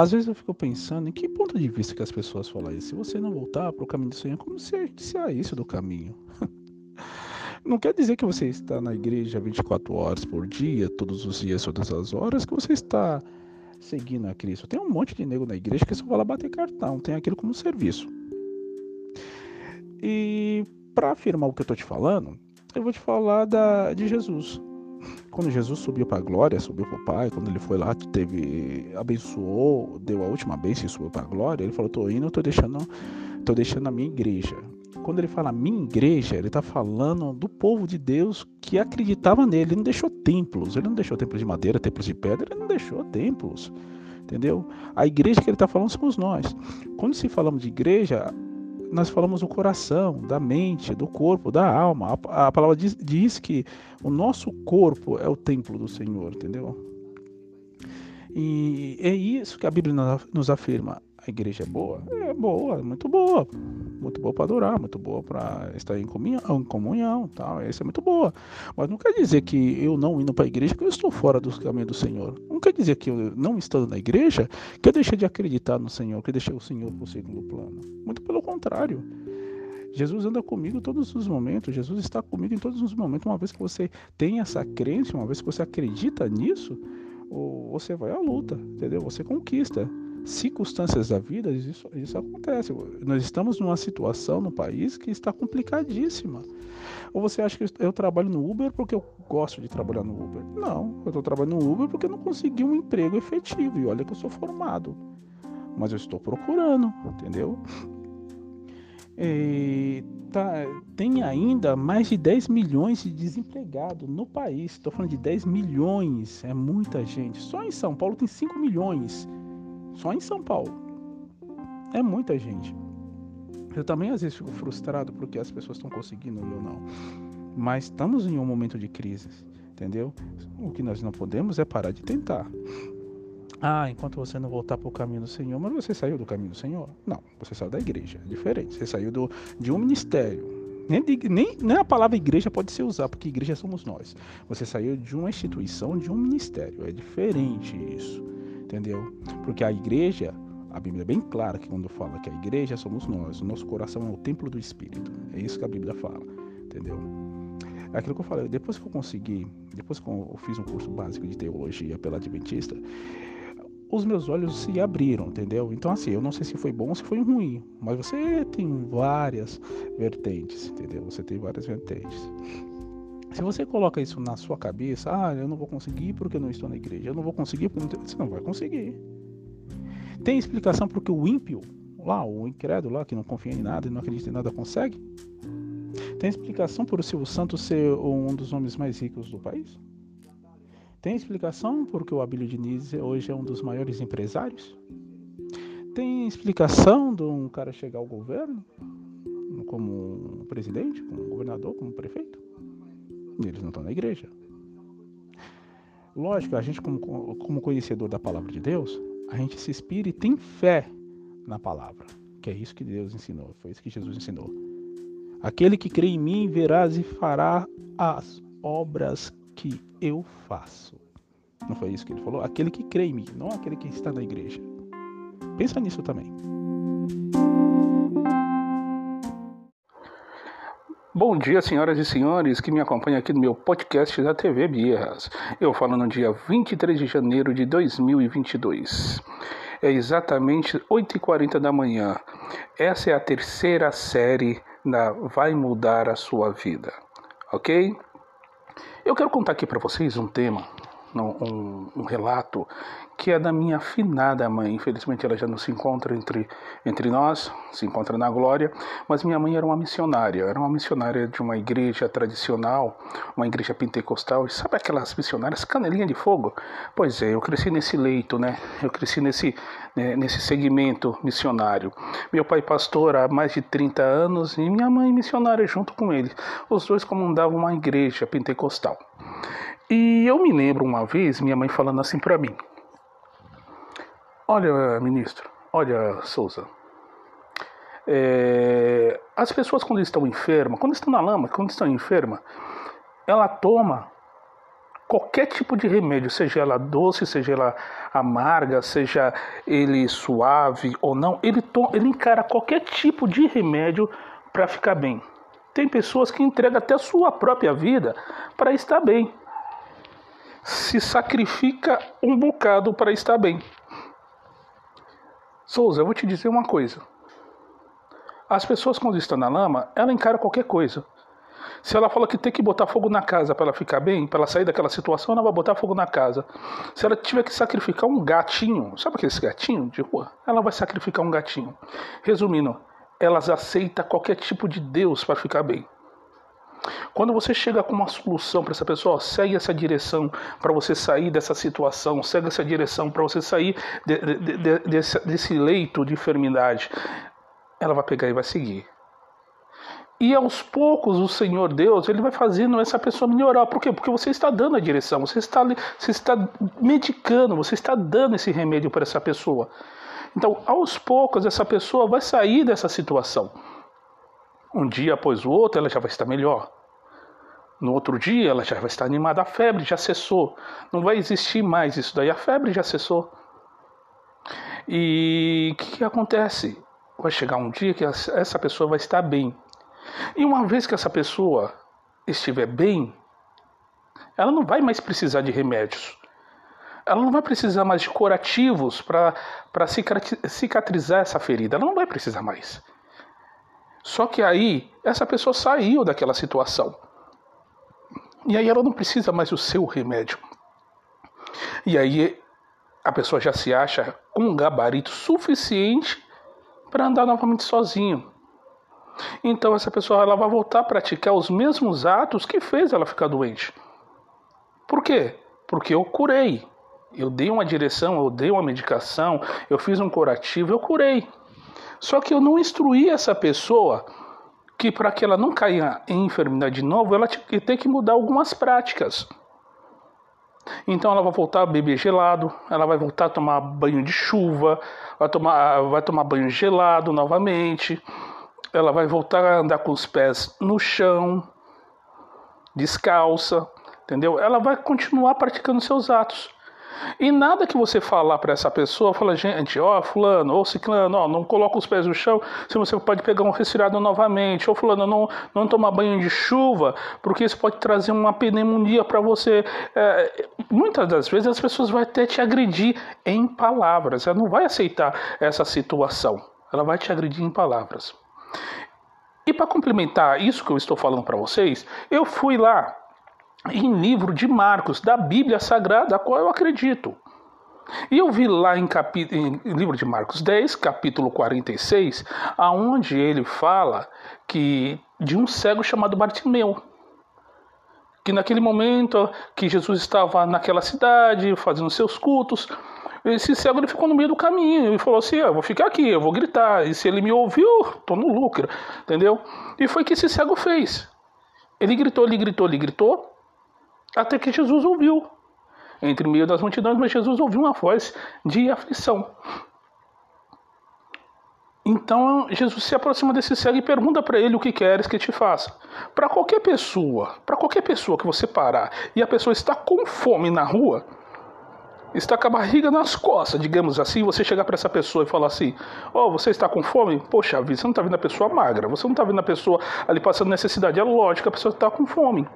Às vezes eu fico pensando em que ponto de vista que as pessoas falam isso. Se você não voltar para o caminho do Senhor, como se disser isso do caminho? Não quer dizer que você está na igreja 24 horas por dia, todos os dias, todas as horas, que você está seguindo a Cristo. Tem um monte de nego na igreja que só vai lá bater cartão, tem aquilo como serviço. E para afirmar o que eu estou te falando, eu vou te falar da, de Jesus. Quando Jesus subiu para a glória, subiu para o Pai, quando ele foi lá, teve, abençoou, deu a última bênção e subiu para a glória, ele falou: "Tô indo, tô deixando, tô deixando a minha igreja". Quando ele fala minha igreja, ele está falando do povo de Deus que acreditava nele. Ele não deixou templos, ele não deixou templos de madeira, templos de pedra, ele não deixou templos. Entendeu? A igreja que ele está falando somos nós. Quando se falamos de igreja, nós falamos do coração, da mente, do corpo, da alma. A, a palavra diz, diz, que o nosso corpo é o templo do Senhor, entendeu? E é isso que a Bíblia nos afirma. Igreja é boa? É boa, muito boa. Muito boa para adorar, muito boa para estar em comunhão, em comunhão tal. Essa é muito boa. Mas não quer dizer que eu não indo para a igreja que eu estou fora dos caminhos do Senhor. Não quer dizer que eu não estando na igreja que eu deixei de acreditar no Senhor, que eu deixei o Senhor por segundo plano. Muito pelo contrário. Jesus anda comigo todos os momentos, Jesus está comigo em todos os momentos. Uma vez que você tem essa crença, uma vez que você acredita nisso, você vai à luta, entendeu? Você conquista circunstâncias da vida, isso, isso acontece. Nós estamos numa situação no país que está complicadíssima. Ou você acha que eu trabalho no Uber porque eu gosto de trabalhar no Uber? Não, eu estou trabalhando no Uber porque eu não consegui um emprego efetivo. E olha que eu sou formado. Mas eu estou procurando, entendeu? E tá, tem ainda mais de 10 milhões de desempregados no país. Estou falando de 10 milhões, é muita gente. Só em São Paulo tem 5 milhões. Só em São Paulo. É muita gente. Eu também às vezes fico frustrado porque as pessoas estão conseguindo eu não. Mas estamos em um momento de crise, entendeu? O que nós não podemos é parar de tentar. Ah, enquanto você não voltar para o caminho do Senhor, mas você saiu do caminho do Senhor? Não, você saiu da igreja, é diferente. Você saiu do, de um ministério. Nem, nem, nem a palavra igreja pode ser usada, porque igreja somos nós. Você saiu de uma instituição, de um ministério. É diferente isso entendeu? Porque a igreja, a Bíblia é bem clara que quando fala que a igreja somos nós, o nosso coração é o templo do Espírito. É isso que a Bíblia fala, entendeu? É aquilo que eu falei, depois que eu consegui, depois que eu fiz um curso básico de teologia pela Adventista, os meus olhos se abriram, entendeu? Então, assim, eu não sei se foi bom ou se foi ruim, mas você tem várias vertentes, entendeu? Você tem várias vertentes. Se você coloca isso na sua cabeça, ah, eu não vou conseguir porque eu não estou na igreja, eu não vou conseguir porque não tenho... você não vai conseguir. Tem explicação porque o ímpio, lá, o incrédulo lá, que não confia em nada e não acredita em nada, consegue? Tem explicação por o Silvio Santos ser um dos homens mais ricos do país? Tem explicação porque o Abílio Diniz hoje é um dos maiores empresários? Tem explicação de um cara chegar ao governo como presidente, como governador, como prefeito? Eles não estão na igreja. Lógico, a gente, como, como conhecedor da palavra de Deus, a gente se inspira e tem fé na palavra, que é isso que Deus ensinou, foi isso que Jesus ensinou. Aquele que crê em mim verás e fará as obras que eu faço. Não foi isso que ele falou? Aquele que crê em mim, não aquele que está na igreja. Pensa nisso também. Bom dia, senhoras e senhores que me acompanham aqui no meu podcast da TV Birras. Eu falo no dia 23 de janeiro de 2022. É exatamente 8h40 da manhã. Essa é a terceira série da Vai Mudar a Sua Vida, ok? Eu quero contar aqui para vocês um tema, um, um relato que é da minha afinada mãe. Infelizmente ela já não se encontra entre, entre nós, se encontra na glória, mas minha mãe era uma missionária, era uma missionária de uma igreja tradicional, uma igreja pentecostal. E sabe aquelas missionárias canelinha de fogo? Pois é, eu cresci nesse leito, né? Eu cresci nesse, né, nesse segmento missionário. Meu pai pastor há mais de 30 anos e minha mãe missionária junto com ele. Os dois comandavam uma igreja pentecostal. E eu me lembro uma vez minha mãe falando assim para mim: Olha, ministro, olha, Souza. É, as pessoas quando estão enfermas, quando estão na lama, quando estão enfermas, ela toma qualquer tipo de remédio, seja ela doce, seja ela amarga, seja ele suave ou não, ele, ele encara qualquer tipo de remédio para ficar bem. Tem pessoas que entregam até a sua própria vida para estar bem. Se sacrifica um bocado para estar bem. Souza, eu vou te dizer uma coisa. As pessoas quando estão na lama, ela encara qualquer coisa. Se ela fala que tem que botar fogo na casa para ela ficar bem, para ela sair daquela situação, ela vai botar fogo na casa. Se ela tiver que sacrificar um gatinho, sabe aquele gatinho de rua? Ela vai sacrificar um gatinho. Resumindo, elas aceitam qualquer tipo de Deus para ficar bem. Quando você chega com uma solução para essa pessoa, segue essa direção para você sair dessa situação, segue essa direção para você sair de, de, de, desse, desse leito de enfermidade. Ela vai pegar e vai seguir. E aos poucos o Senhor Deus ele vai fazendo essa pessoa melhorar. Por quê? Porque você está dando a direção, você está, você está medicando, você está dando esse remédio para essa pessoa. Então, aos poucos, essa pessoa vai sair dessa situação. Um dia após o outro, ela já vai estar melhor. No outro dia, ela já vai estar animada. A febre já cessou. Não vai existir mais isso daí. A febre já cessou. E o que, que acontece? Vai chegar um dia que essa pessoa vai estar bem. E uma vez que essa pessoa estiver bem, ela não vai mais precisar de remédios. Ela não vai precisar mais de curativos para cicatrizar essa ferida. Ela não vai precisar mais. Só que aí, essa pessoa saiu daquela situação. E aí ela não precisa mais do seu remédio. E aí a pessoa já se acha com um gabarito suficiente para andar novamente sozinho. Então essa pessoa ela vai voltar a praticar os mesmos atos que fez ela ficar doente. Por quê? Porque eu curei. Eu dei uma direção, eu dei uma medicação, eu fiz um curativo, eu curei. Só que eu não instruí essa pessoa que para que ela não caia em enfermidade de novo, ela tem que mudar algumas práticas. Então ela vai voltar a beber gelado, ela vai voltar a tomar banho de chuva, vai tomar, vai tomar banho gelado novamente, ela vai voltar a andar com os pés no chão, descalça, entendeu? Ela vai continuar praticando seus atos. E nada que você falar para essa pessoa, fala, gente, ó, fulano, ou ciclano, ó, não coloca os pés no chão, se você pode pegar um resfriado novamente, ou fulano, não, não tomar banho de chuva, porque isso pode trazer uma pneumonia para você. É, muitas das vezes as pessoas vão até te agredir em palavras, ela não vai aceitar essa situação, ela vai te agredir em palavras. E para complementar isso que eu estou falando para vocês, eu fui lá em livro de Marcos, da Bíblia Sagrada, a qual eu acredito. E eu vi lá em, em, livro de Marcos 10, capítulo 46, aonde ele fala que de um cego chamado Bartimeu. Que naquele momento que Jesus estava naquela cidade, fazendo seus cultos, esse cego ele ficou no meio do caminho e falou assim: ah, eu vou ficar aqui, eu vou gritar. E se ele me ouviu, tô no lucro, entendeu? E foi o que esse cego fez. Ele gritou, ele gritou, ele gritou, até que Jesus ouviu. Entre meio das multidões, mas Jesus ouviu uma voz de aflição. Então Jesus se aproxima desse cego e pergunta para ele o que queres que te faça. Para qualquer pessoa, para qualquer pessoa que você parar e a pessoa está com fome na rua, está com a barriga nas costas, digamos assim, você chegar para essa pessoa e falar assim: Ó, oh, você está com fome? Poxa vida, você não está vendo a pessoa magra, você não está vendo a pessoa ali passando necessidade. É lógico, a pessoa está com fome.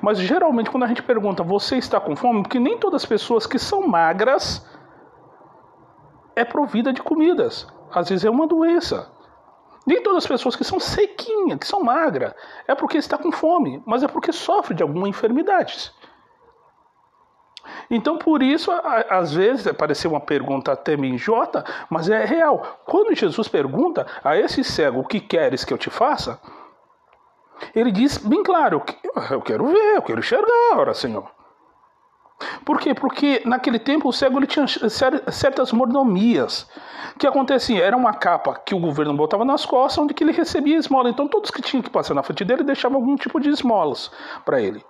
Mas geralmente, quando a gente pergunta, você está com fome? Porque nem todas as pessoas que são magras é provida de comidas. Às vezes é uma doença. Nem todas as pessoas que são sequinhas, que são magras, é porque está com fome, mas é porque sofre de alguma enfermidade. Então, por isso, às vezes, pareceu uma pergunta até minjota, mas é real. Quando Jesus pergunta a esse cego, o que queres que eu te faça? Ele diz bem claro, eu quero ver, eu quero enxergar, ora Senhor. Por quê? Porque naquele tempo o cego ele tinha certas mordomias. Que acontecia? Era uma capa que o governo botava nas costas, onde que ele recebia esmola. Então todos que tinham que passar na frente dele deixavam algum tipo de esmolas para ele.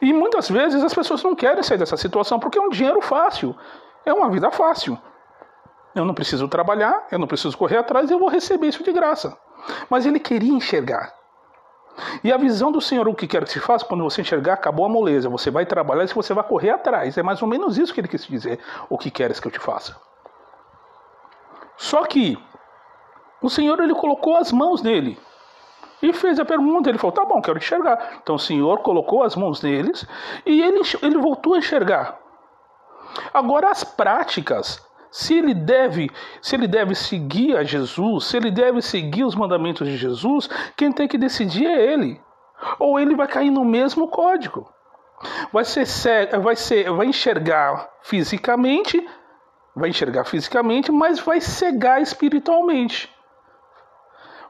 E muitas vezes as pessoas não querem sair dessa situação porque é um dinheiro fácil, é uma vida fácil. Eu não preciso trabalhar, eu não preciso correr atrás, eu vou receber isso de graça. Mas ele queria enxergar. E a visão do Senhor, o que quer que se faça, quando você enxergar, acabou a moleza. Você vai trabalhar e você vai correr atrás. É mais ou menos isso que ele quis dizer. O que queres que eu te faça? Só que o Senhor ele colocou as mãos nele e fez a pergunta. Ele falou: Tá bom, quero enxergar. Então o Senhor colocou as mãos neles e ele, ele voltou a enxergar. Agora, as práticas se ele deve, se ele deve seguir a Jesus, se ele deve seguir os mandamentos de Jesus, quem tem que decidir é ele. Ou ele vai cair no mesmo código. Vai ser, vai ser, vai enxergar fisicamente, vai enxergar fisicamente, mas vai cegar espiritualmente.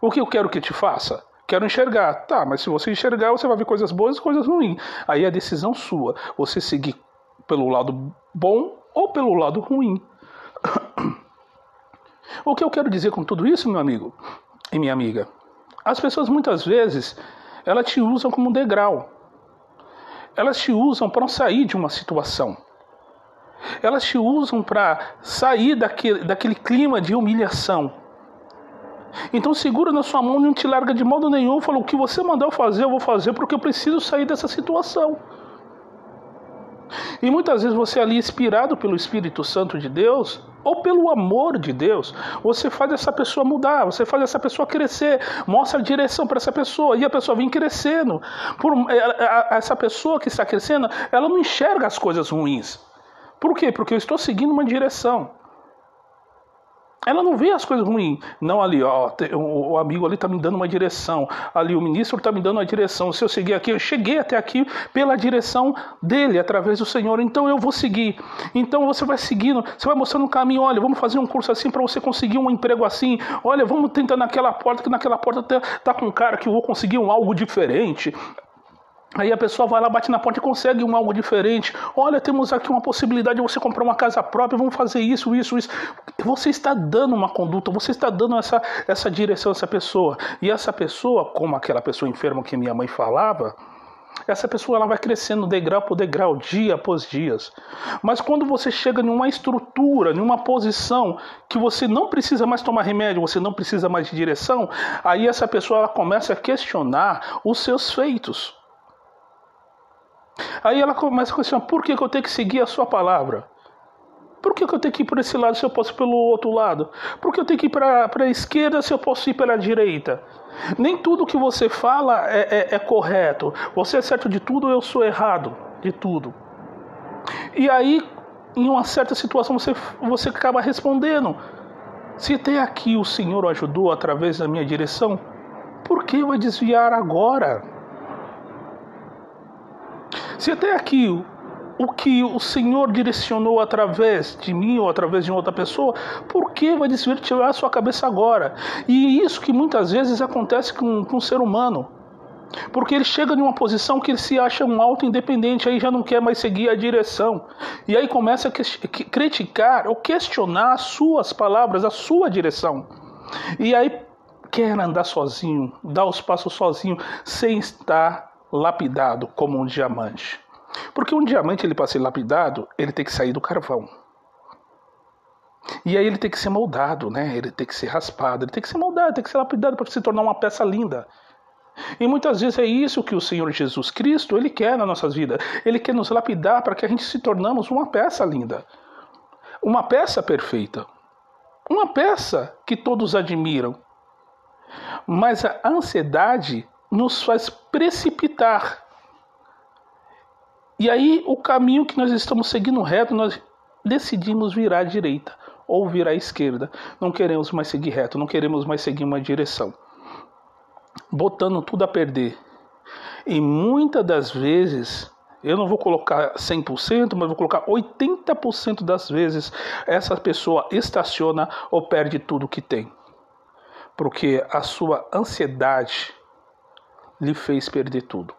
O que eu quero que te faça? Quero enxergar. Tá, mas se você enxergar, você vai ver coisas boas e coisas ruins. Aí é decisão sua. Você seguir pelo lado bom ou pelo lado ruim. O que eu quero dizer com tudo isso, meu amigo e minha amiga? As pessoas muitas vezes elas te usam como degrau. Elas te usam para sair de uma situação. Elas te usam para sair daquele, daquele clima de humilhação. Então segura na sua mão e não te larga de modo nenhum. Fala, o que você mandar eu fazer, eu vou fazer porque eu preciso sair dessa situação. E muitas vezes você ali inspirado pelo Espírito Santo de Deus, ou pelo amor de Deus, você faz essa pessoa mudar, você faz essa pessoa crescer, mostra a direção para essa pessoa e a pessoa vem crescendo. Por, é, é, essa pessoa que está crescendo, ela não enxerga as coisas ruins. Por quê? Porque eu estou seguindo uma direção. Ela não vê as coisas ruins. Não, ali, ó, o, amigo ali está me dando uma direção. Ali, o ministro está me dando uma direção. Se eu seguir aqui, eu cheguei até aqui pela direção dele, através do Senhor. Então eu vou seguir. Então você vai seguindo, você vai mostrando um caminho. Olha, vamos fazer um curso assim para você conseguir um emprego assim. Olha, vamos tentar naquela porta, que naquela porta tá, tá com um cara que eu vou conseguir um algo diferente. Aí a pessoa vai lá, bate na porta e consegue um algo diferente. Olha, temos aqui uma possibilidade de você comprar uma casa própria, vamos fazer isso, isso, isso. Você está dando uma conduta, você está dando essa, essa direção a essa pessoa. E essa pessoa, como aquela pessoa enferma que minha mãe falava, essa pessoa ela vai crescendo degrau por degrau, dia após dia. Mas quando você chega em uma estrutura, em uma posição que você não precisa mais tomar remédio, você não precisa mais de direção, aí essa pessoa ela começa a questionar os seus feitos. Aí ela começa a questionar: por que, que eu tenho que seguir a sua palavra? Por que, que eu tenho que ir por esse lado se eu posso ir pelo outro lado? Por que eu tenho que ir para a esquerda se eu posso ir pela direita? Nem tudo que você fala é, é, é correto. Você é certo de tudo, eu sou errado de tudo. E aí, em uma certa situação, você, você acaba respondendo: se até aqui o Senhor ajudou através da minha direção, por que vai desviar agora? Se até aqui o que o Senhor direcionou através de mim ou através de outra pessoa, por que vai desvirtuar a sua cabeça agora? E isso que muitas vezes acontece com, com o ser humano. Porque ele chega em uma posição que ele se acha um alto independente, aí já não quer mais seguir a direção. E aí começa a criticar ou questionar as suas palavras, a sua direção. E aí quer andar sozinho, dar os passos sozinho, sem estar lapidado como um diamante. Porque um diamante, ele para ser lapidado, ele tem que sair do carvão. E aí ele tem que ser moldado, né? Ele tem que ser raspado, ele tem que ser moldado, tem que ser lapidado para se tornar uma peça linda. E muitas vezes é isso que o Senhor Jesus Cristo, ele quer na nossas vidas. Ele quer nos lapidar para que a gente se tornamos uma peça linda. Uma peça perfeita. Uma peça que todos admiram. Mas a ansiedade nos faz precipitar. E aí, o caminho que nós estamos seguindo reto, nós decidimos virar à direita ou virar à esquerda. Não queremos mais seguir reto, não queremos mais seguir uma direção. Botando tudo a perder. E muitas das vezes, eu não vou colocar 100%, mas vou colocar 80% das vezes, essa pessoa estaciona ou perde tudo que tem. Porque a sua ansiedade, lhe fez perder tudo.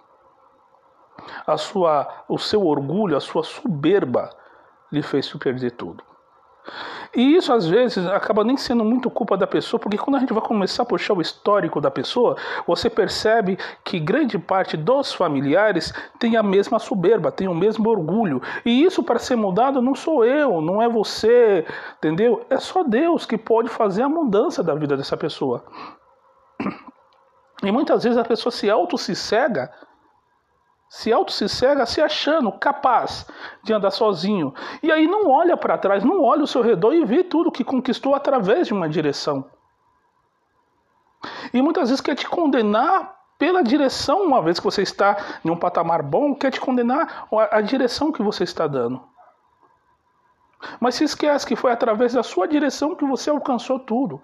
A sua, o seu orgulho, a sua soberba lhe fez perder tudo. E isso às vezes acaba nem sendo muito culpa da pessoa, porque quando a gente vai começar a puxar o histórico da pessoa, você percebe que grande parte dos familiares tem a mesma soberba, tem o mesmo orgulho. E isso para ser mudado não sou eu, não é você, entendeu? É só Deus que pode fazer a mudança da vida dessa pessoa. E muitas vezes a pessoa se auto se cega, se auto se cega se achando capaz de andar sozinho. E aí não olha para trás, não olha o seu redor e vê tudo que conquistou através de uma direção. E muitas vezes quer te condenar pela direção, uma vez que você está em um patamar bom, quer te condenar a direção que você está dando. Mas se esquece que foi através da sua direção que você alcançou tudo.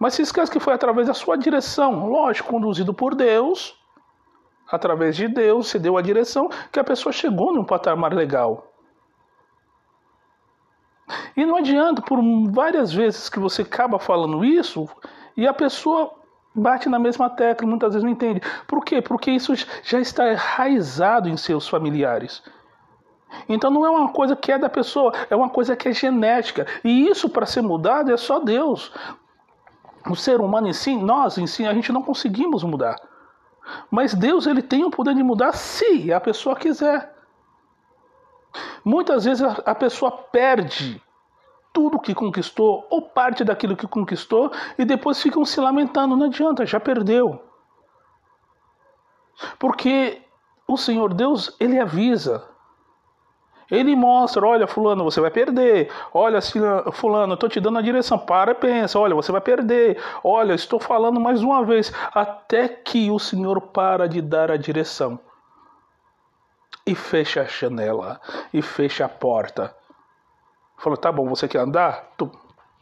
Mas se esquece que foi através da sua direção, lógico, conduzido por Deus, através de Deus, você deu a direção, que a pessoa chegou num patamar legal. E não adianta, por várias vezes que você acaba falando isso, e a pessoa bate na mesma tecla, muitas vezes não entende. Por quê? Porque isso já está enraizado em seus familiares. Então não é uma coisa que é da pessoa, é uma coisa que é genética. E isso para ser mudado é só Deus. O ser humano em si, nós em si, a gente não conseguimos mudar. Mas Deus ele tem o poder de mudar se a pessoa quiser. Muitas vezes a pessoa perde tudo que conquistou ou parte daquilo que conquistou e depois ficam se lamentando. Não adianta, já perdeu. Porque o Senhor Deus, ele avisa. Ele mostra, olha, fulano, você vai perder. Olha, fulano, eu estou te dando a direção. Para e pensa, olha, você vai perder. Olha, estou falando mais uma vez. Até que o Senhor para de dar a direção. E fecha a janela. E fecha a porta. Falou, tá bom, você quer andar? Tu,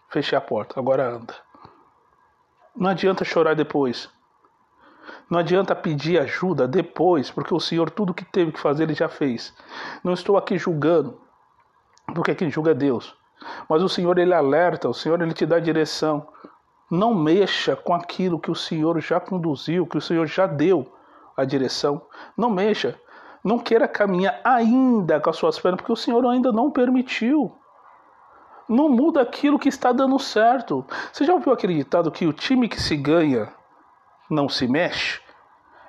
fechei a porta, agora anda. Não adianta chorar depois. Não adianta pedir ajuda depois, porque o Senhor tudo que teve que fazer ele já fez. Não estou aqui julgando, porque quem julga é Deus. Mas o Senhor ele alerta, o Senhor ele te dá direção. Não mexa com aquilo que o Senhor já conduziu, que o Senhor já deu a direção. Não mexa. Não queira caminhar ainda com as suas pernas, porque o Senhor ainda não permitiu. Não muda aquilo que está dando certo. Você já ouviu aquele ditado que o time que se ganha não se mexe?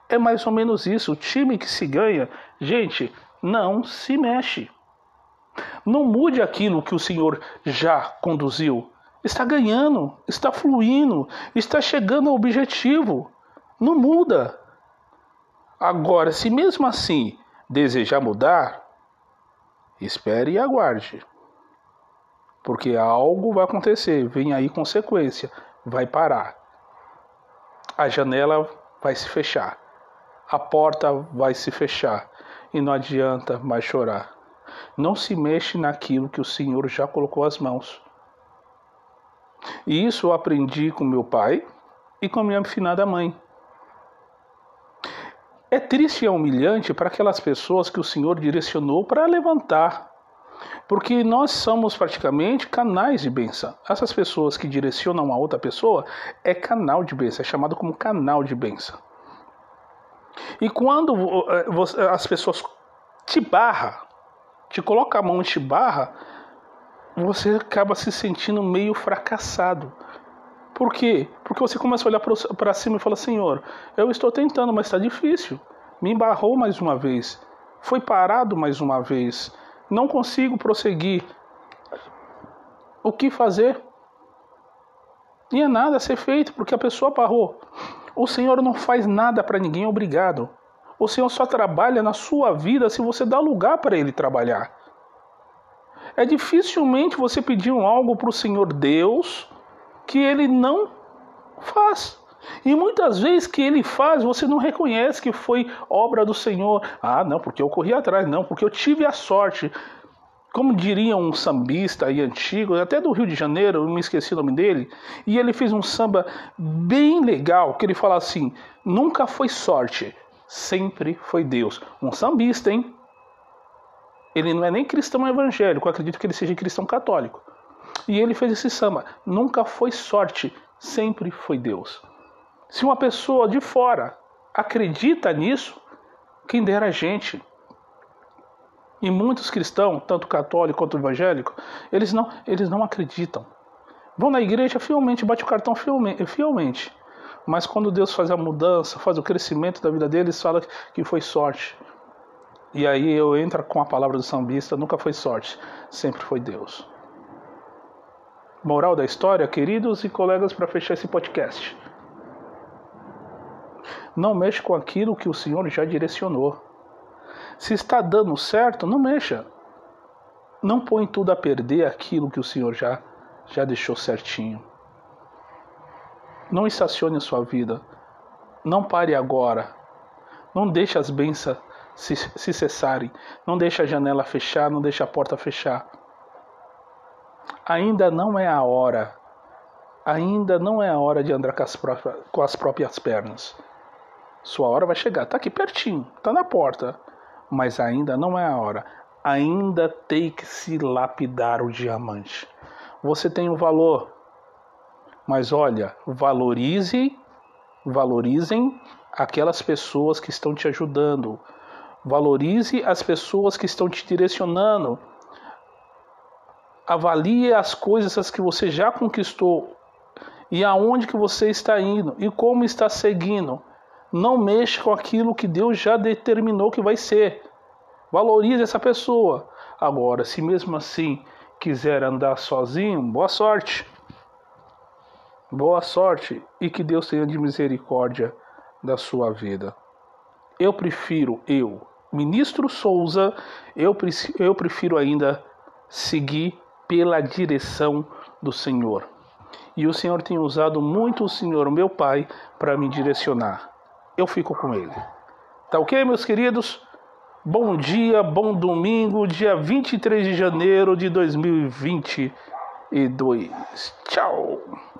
É mais ou menos isso. O time que se ganha, gente, não se mexe. Não mude aquilo que o Senhor já conduziu. Está ganhando, está fluindo, está chegando ao objetivo. Não muda. Agora, se mesmo assim desejar mudar, espere e aguarde. Porque algo vai acontecer, vem aí consequência, vai parar a janela vai se fechar, a porta vai se fechar e não adianta mais chorar. Não se mexe naquilo que o Senhor já colocou as mãos. E isso eu aprendi com meu pai e com minha finada mãe. É triste e é humilhante para aquelas pessoas que o Senhor direcionou para levantar porque nós somos praticamente canais de bênção. Essas pessoas que direcionam a outra pessoa é canal de bênção, é chamado como canal de bênção. E quando eh, as pessoas te barra, te colocam a mão e te barra, você acaba se sentindo meio fracassado. Por quê? Porque você começa a olhar para cima e fala: Senhor, eu estou tentando, mas está difícil. Me embarrou mais uma vez. Foi parado mais uma vez não consigo prosseguir. O que fazer? E é nada a ser feito porque a pessoa parou. O Senhor não faz nada para ninguém obrigado. O Senhor só trabalha na sua vida se você dá lugar para Ele trabalhar. É dificilmente você pedir algo para o Senhor Deus que Ele não faz. E muitas vezes que ele faz, você não reconhece que foi obra do Senhor. Ah, não, porque eu corri atrás, não, porque eu tive a sorte. Como diria um sambista aí antigo, até do Rio de Janeiro, eu me esqueci o nome dele, e ele fez um samba bem legal, que ele fala assim: nunca foi sorte, sempre foi Deus. Um sambista, hein? Ele não é nem cristão evangélico, eu acredito que ele seja cristão católico. E ele fez esse samba: nunca foi sorte, sempre foi Deus. Se uma pessoa de fora acredita nisso, quem dera a gente. E muitos cristãos, tanto católico quanto evangélico, eles não, eles não acreditam. Vão na igreja fielmente, bate o cartão fielmente. Mas quando Deus faz a mudança, faz o crescimento da vida deles, fala que foi sorte. E aí eu entro com a palavra do sambista, nunca foi sorte, sempre foi Deus. Moral da história, queridos e colegas, para fechar esse podcast. Não mexa com aquilo que o Senhor já direcionou. Se está dando certo, não mexa. Não põe tudo a perder aquilo que o Senhor já, já deixou certinho. Não estacione a sua vida. Não pare agora. Não deixe as bênçãos se, se cessarem. Não deixe a janela fechar, não deixe a porta fechar. Ainda não é a hora. Ainda não é a hora de andar com as próprias, com as próprias pernas. Sua hora vai chegar. Está aqui pertinho, está na porta. Mas ainda não é a hora. Ainda tem que se lapidar o diamante. Você tem um valor. Mas olha, valorize, valorizem aquelas pessoas que estão te ajudando. Valorize as pessoas que estão te direcionando. Avalie as coisas que você já conquistou e aonde que você está indo e como está seguindo. Não mexa com aquilo que Deus já determinou que vai ser. Valorize essa pessoa. Agora, se mesmo assim quiser andar sozinho, boa sorte. Boa sorte e que Deus tenha de misericórdia da sua vida. Eu prefiro, eu, ministro Souza, eu, eu prefiro ainda seguir pela direção do Senhor. E o Senhor tem usado muito o Senhor, meu Pai, para me direcionar. Eu fico com Ele. Tá ok, meus queridos? Bom dia, bom domingo, dia 23 de janeiro de 2022. Tchau!